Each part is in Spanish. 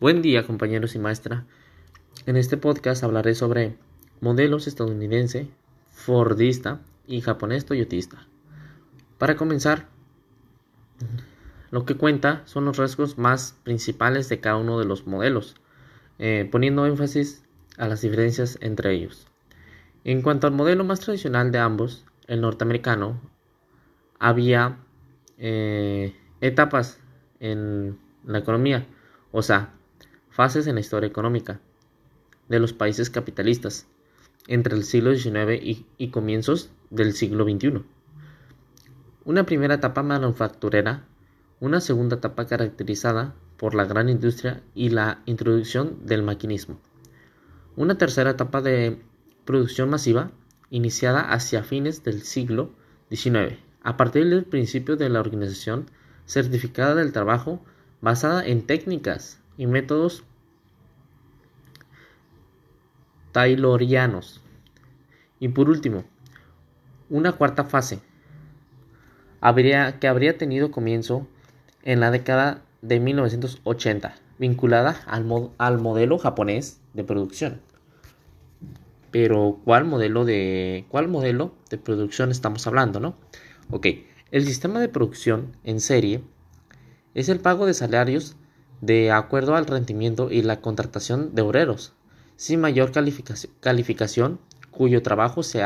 Buen día compañeros y maestra. En este podcast hablaré sobre modelos estadounidense, fordista y japonés toyotista. Para comenzar, lo que cuenta son los rasgos más principales de cada uno de los modelos, eh, poniendo énfasis a las diferencias entre ellos. En cuanto al modelo más tradicional de ambos, el norteamericano, había eh, etapas en la economía, o sea, fases en la historia económica de los países capitalistas entre el siglo XIX y, comienzos del siglo XXI. Una primera etapa manufacturera, una segunda etapa caracterizada por la gran industria y la introducción del maquinismo. Una tercera etapa de producción masiva iniciada hacia fines del siglo XIX, a partir del principio de la organización certificada del trabajo basada en técnicas y métodos taylorianos. Y por último, una cuarta fase habría, que habría tenido comienzo en la década de 1980, vinculada al, al modelo japonés de producción. Pero, ¿cuál modelo de, cuál modelo de producción estamos hablando, no? Ok, el sistema de producción en serie es el pago de salarios de acuerdo al rendimiento y la contratación de obreros, sin mayor calificación, cuyo trabajo se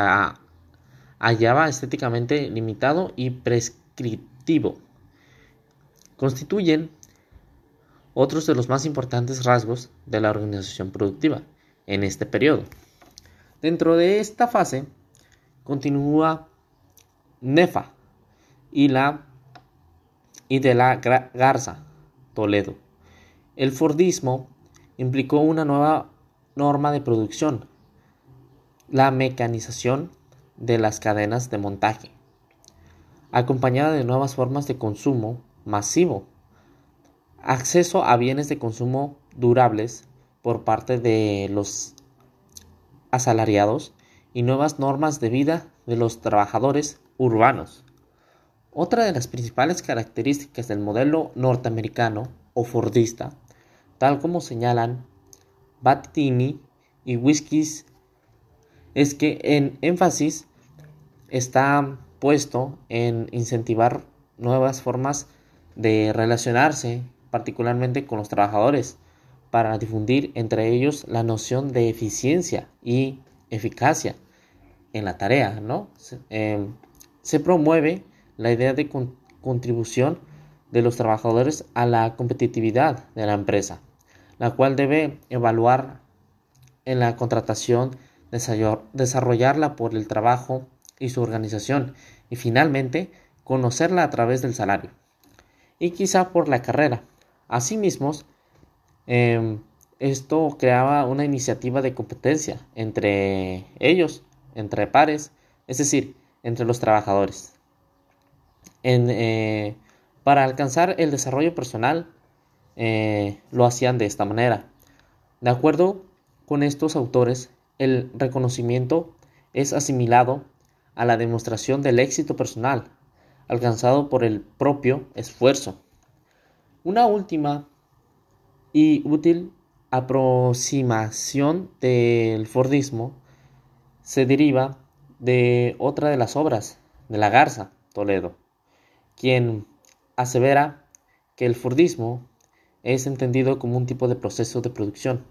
hallaba estéticamente limitado y prescriptivo. Constituyen otros de los más importantes rasgos de la organización productiva en este periodo. Dentro de esta fase continúa Nefa y, la, y de la Garza, Toledo. El Fordismo implicó una nueva norma de producción, la mecanización de las cadenas de montaje, acompañada de nuevas formas de consumo masivo, acceso a bienes de consumo durables por parte de los asalariados y nuevas normas de vida de los trabajadores urbanos. Otra de las principales características del modelo norteamericano o Fordista, tal como señalan Battini y Whiskies, es que en énfasis está puesto en incentivar nuevas formas de relacionarse, particularmente con los trabajadores, para difundir entre ellos la noción de eficiencia y eficacia en la tarea, ¿no? Se, em, promueve la idea de contribución de los trabajadores a la competitividad de la empresa, la cual debe evaluar en la contratación, desarrollarla por el trabajo y su organización y finalmente conocerla a través del salario y quizá por la carrera. Asimismo, em, esto creaba una iniciativa de competencia entre ellos, entre pares, es decir, entre los trabajadores. En, eh, para alcanzar el desarrollo personal, eh, lo hacían de esta manera. De acuerdo con estos autores, el reconocimiento es asimilado a la demostración del éxito personal alcanzado por el propio esfuerzo. Una última y útil aproximación del Fordismo se deriva de otra de las obras de la Garza Toledo, quien asevera que el Fordismo es entendido como un tipo de proceso de producción,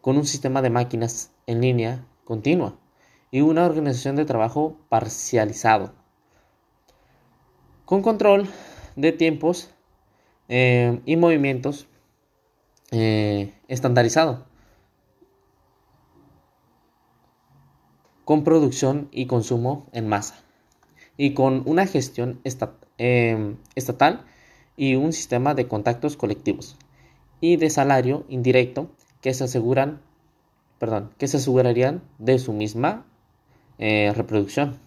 con un sistema de máquinas en línea continua y una organización de trabajo parcializado, con control de tiempos eh, y movimientos eh, estandarizado, con producción y consumo en masa, y con una gestión Em, estatal y un sistema de contactos colectivos y de salario indirecto que se aseguran, perdón, que se asegurarían de su misma eh, reproducción.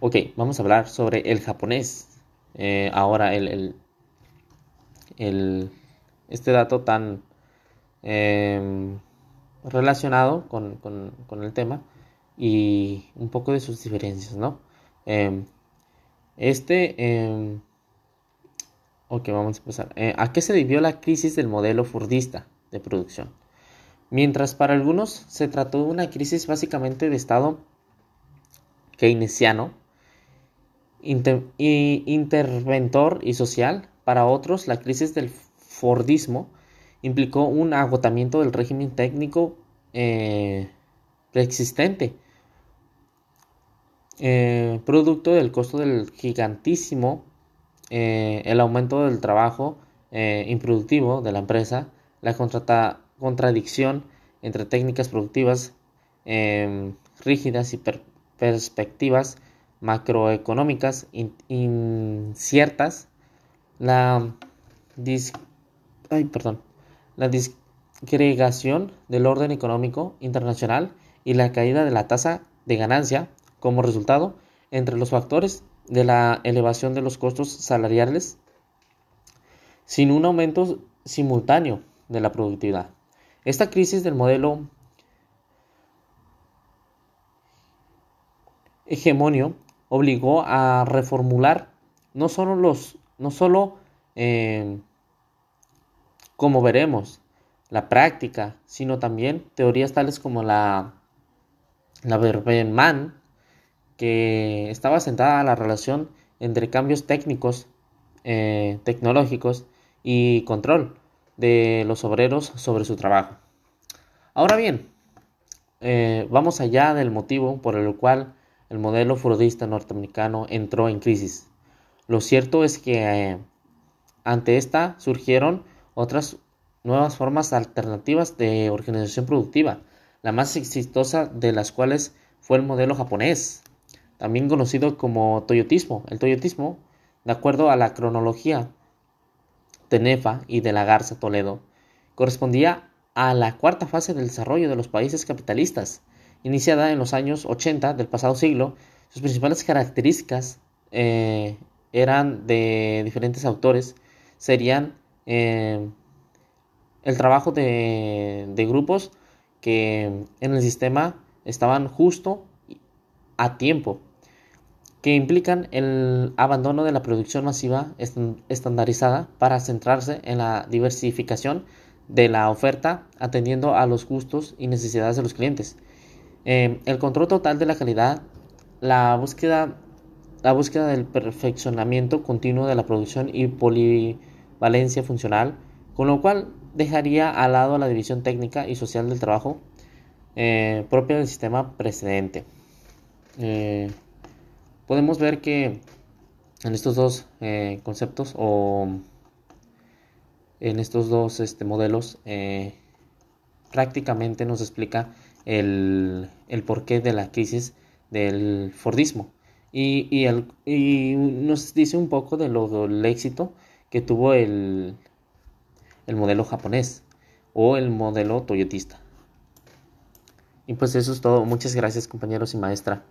Ok, vamos a hablar sobre el japonés. Eh, ahora el, el, este dato tan em, relacionado con, con, el tema y un poco de sus diferencias, ¿no? Em, este, em, Ok, vamos a empezar. Eh, ¿A qué se debió la crisis del modelo fordista de producción? Mientras para algunos se trató de una crisis básicamente de Estado keynesiano, interventor y social, para otros la crisis del Fordismo implicó un agotamiento del régimen técnico eh, preexistente, eh, producto del costo del gigantísimo, eh, el aumento del trabajo improductivo de la empresa, la contradicción entre técnicas productivas rígidas y perspectivas macroeconómicas inciertas, la ay, perdón, la disgregación del orden económico internacional y la caída de la tasa de ganancia como resultado entre los factores de la elevación de los costos salariales sin un aumento simultáneo de la productividad. Esta crisis del modelo hegemonio obligó a reformular no solo los no solo eh, como veremos, la práctica, sino también teorías tales como la, la Berberman, que estaba sentada la relación entre cambios técnicos, eh, tecnológicos y control de los obreros sobre su trabajo. Ahora bien, eh, vamos allá del motivo por el cual el modelo frodista norteamericano entró en crisis. Lo cierto es que eh, ante esta surgieron otras nuevas formas alternativas de organización productiva, la más exitosa de las cuales fue el modelo japonés, también conocido como toyotismo. El toyotismo, de acuerdo a la cronología de Nefa y de la Garza Toledo, correspondía a la cuarta fase del desarrollo de los países capitalistas, iniciada en los años 80 del pasado siglo. Sus principales características eh, eran de diferentes autores, serían eh, el trabajo de, grupos que en el sistema estaban justo a tiempo, que implican el abandono de la producción masiva estandarizada para centrarse en la diversificación de la oferta atendiendo a los gustos y necesidades de los clientes. Eh, el control total de la calidad, la búsqueda, la búsqueda del perfeccionamiento continuo de la producción y polivalencia funcional, con lo cual dejaría al lado la división técnica y social del trabajo eh, propia del sistema precedente. Eh, podemos ver que en estos dos eh, conceptos o en estos dos este, modelos prácticamente nos explica el, porqué de la crisis del Fordismo y, y, nos dice un poco de del éxito que tuvo el, el modelo japonés o el modelo toyotista. Y pues eso es todo. Muchas gracias compañeros y maestra.